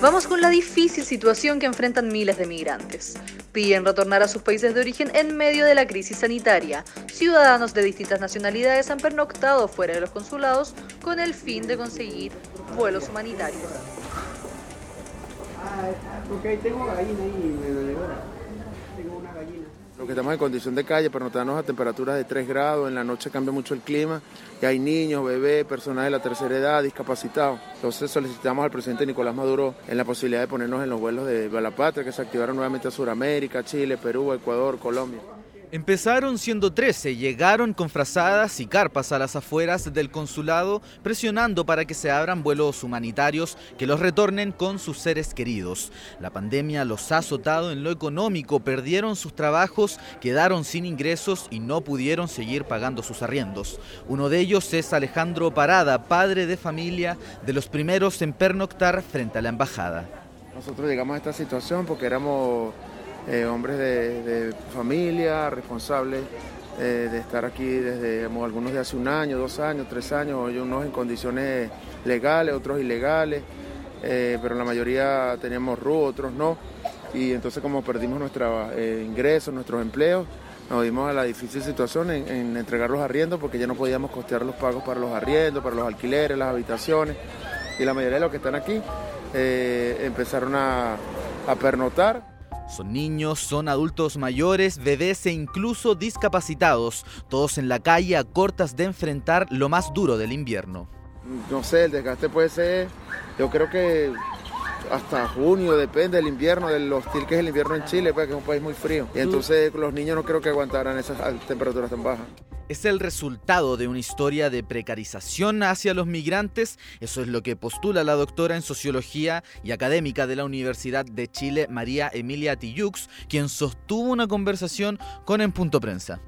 Vamos con la difícil situación que enfrentan miles de migrantes. Piden retornar a sus países de origen en medio de la crisis sanitaria. Ciudadanos de distintas nacionalidades han pernoctado fuera de los consulados con el fin de conseguir vuelos humanitarios. Ah, tengo ahí, gallina. Lo que estamos en condición de calle, pero notarnos a temperaturas de 3 grados, en la noche cambia mucho el clima y hay niños, bebés, personas de la tercera edad, discapacitados. Entonces solicitamos al presidente Nicolás Maduro en la posibilidad de ponernos en los vuelos de la patria que se activaron nuevamente a Sudamérica, Chile, Perú, Ecuador, Colombia. Empezaron siendo 13, llegaron con frazadas y carpas a las afueras del consulado, presionando para que se abran vuelos humanitarios que los retornen con sus seres queridos. La pandemia los ha azotado en lo económico, perdieron sus trabajos, quedaron sin ingresos y no pudieron seguir pagando sus arriendos. Uno de ellos es Alejandro Parada, padre de familia, de los primeros en pernoctar frente a la embajada. Nosotros llegamos a esta situación porque éramos eh, hombres de, familia, responsables eh, de estar aquí desde algunos de hace un año, dos años, tres años, hoy unos en condiciones legales, otros ilegales, eh, pero la mayoría teníamos RU, otros no. Y entonces como perdimos nuestros ingresos, nuestros empleos, nos dimos a la difícil situación en, entregar los arriendos porque ya no podíamos costear los pagos para los arriendos, para los alquileres, las habitaciones. Y la mayoría de los que están aquí empezaron a pernotar son niños, son adultos mayores, bebés e incluso discapacitados, todos en la calle a cortas de enfrentar lo más duro del invierno. No sé, el desgaste puede ser, yo creo que hasta junio, depende del invierno, del hostil que es el invierno en Chile, porque es un país muy frío. Y entonces los niños no creo que aguantaran esas temperaturas tan bajas es el resultado de una historia de precarización hacia los migrantes. Eso es lo que postula la doctora en sociología y académica de la Universidad de Chile, María Emilia Tillux, quien sostuvo una conversación con En Punto Prensa.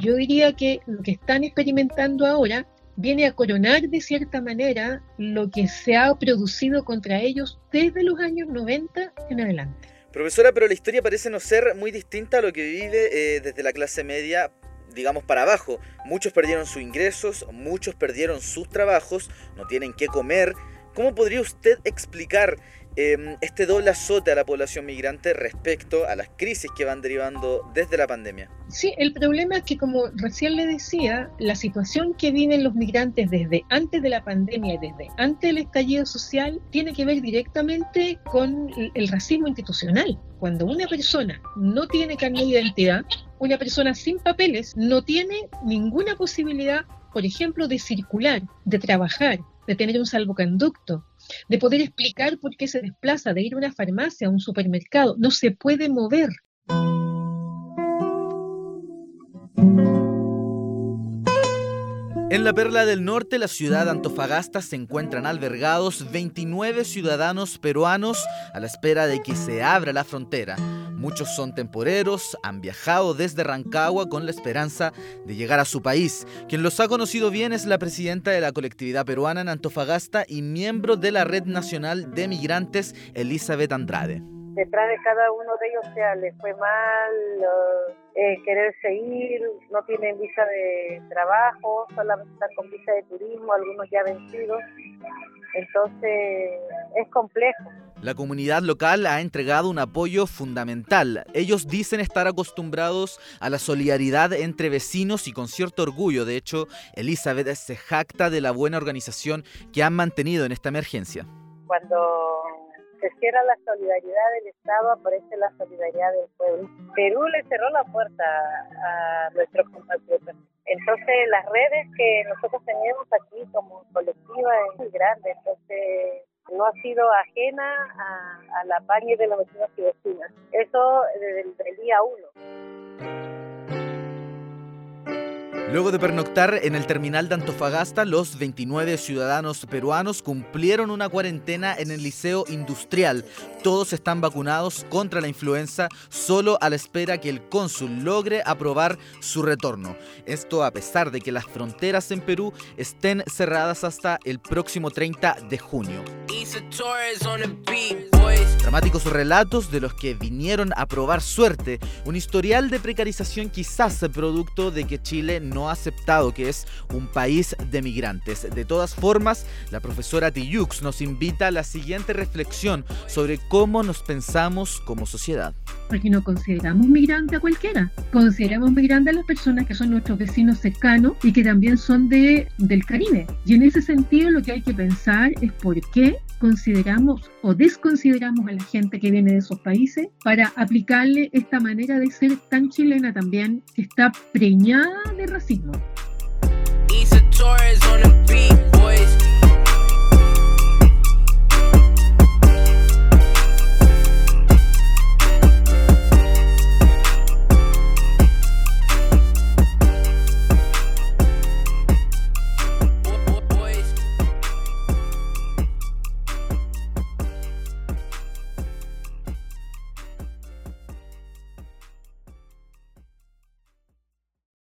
Yo diría que lo que están experimentando ahora viene a coronar de cierta manera lo que se ha producido contra ellos desde los años 90 en adelante. Profesora, pero la historia parece no ser muy distinta a lo que vive eh, desde la clase media digamos, para abajo. Muchos perdieron sus ingresos, muchos perdieron sus trabajos, no tienen qué comer. ¿Cómo podría usted explicar em, este doble azote a la población migrante respecto a las crisis que van derivando desde la pandemia? Sí, el problema es que, como recién le decía, la situación que viven los migrantes desde antes de la pandemia y desde antes del estallido social tiene que ver directamente con el racismo institucional. Cuando una persona no tiene carne de identidad, una persona sin papeles no tiene ninguna posibilidad, por ejemplo, de circular, de trabajar, de tener un salvoconducto, de poder explicar por qué se desplaza, de ir a una farmacia, a un supermercado. No se puede mover. En la Perla del Norte, la ciudad Antofagasta, se encuentran albergados 29 ciudadanos peruanos a la espera de que se abra la frontera. Muchos son temporeros, han viajado desde Rancagua con la esperanza de llegar a su país. Quien los ha conocido bien es la presidenta de la colectividad peruana en Antofagasta y miembro de la Red Nacional de Migrantes, Elizabeth Andrade detrás de cada uno de ellos, sea, les fue mal, eh, querer seguir, no tienen visa de trabajo, solamente están con visa de turismo, algunos ya vencidos. Entonces es complejo. La comunidad local ha entregado un apoyo fundamental. Ellos dicen estar acostumbrados a la solidaridad entre vecinos y con cierto orgullo. De hecho, Elizabeth se jacta de la buena organización que han mantenido en esta emergencia. Cuando se la solidaridad del Estado, aparece la solidaridad del pueblo. Perú le cerró la puerta a nuestros compatriotas. Entonces las redes que nosotros tenemos aquí como colectiva es muy grande, entonces no ha sido ajena a, la paña de los vecinos y vecinas. Eso desde el día uno. Luego de pernoctar en el terminal de Antofagasta, los 29 ciudadanos peruanos cumplieron una cuarentena en el Liceo Industrial. Todos están vacunados contra la influenza, solo a la espera que el cónsul logre aprobar su retorno. Esto a pesar de que las fronteras en Perú estén cerradas hasta el próximo 30 de junio. Dramáticos relatos de los que vinieron a probar suerte, un historial de precarización quizás producto de que Chile no ha aceptado que es un país de migrantes. De todas formas, la profesora Tiyux nos invita a la siguiente reflexión sobre cómo nos pensamos como sociedad. Porque no consideramos migrante a cualquiera, consideramos migrante a las personas que son nuestros vecinos cercanos y que también son de, del Caribe. Y en ese sentido lo que hay que pensar es por qué consideramos o desconsideramos a la gente que viene de esos países para aplicarle esta manera de ser tan chilena también, que está preñada de racismo.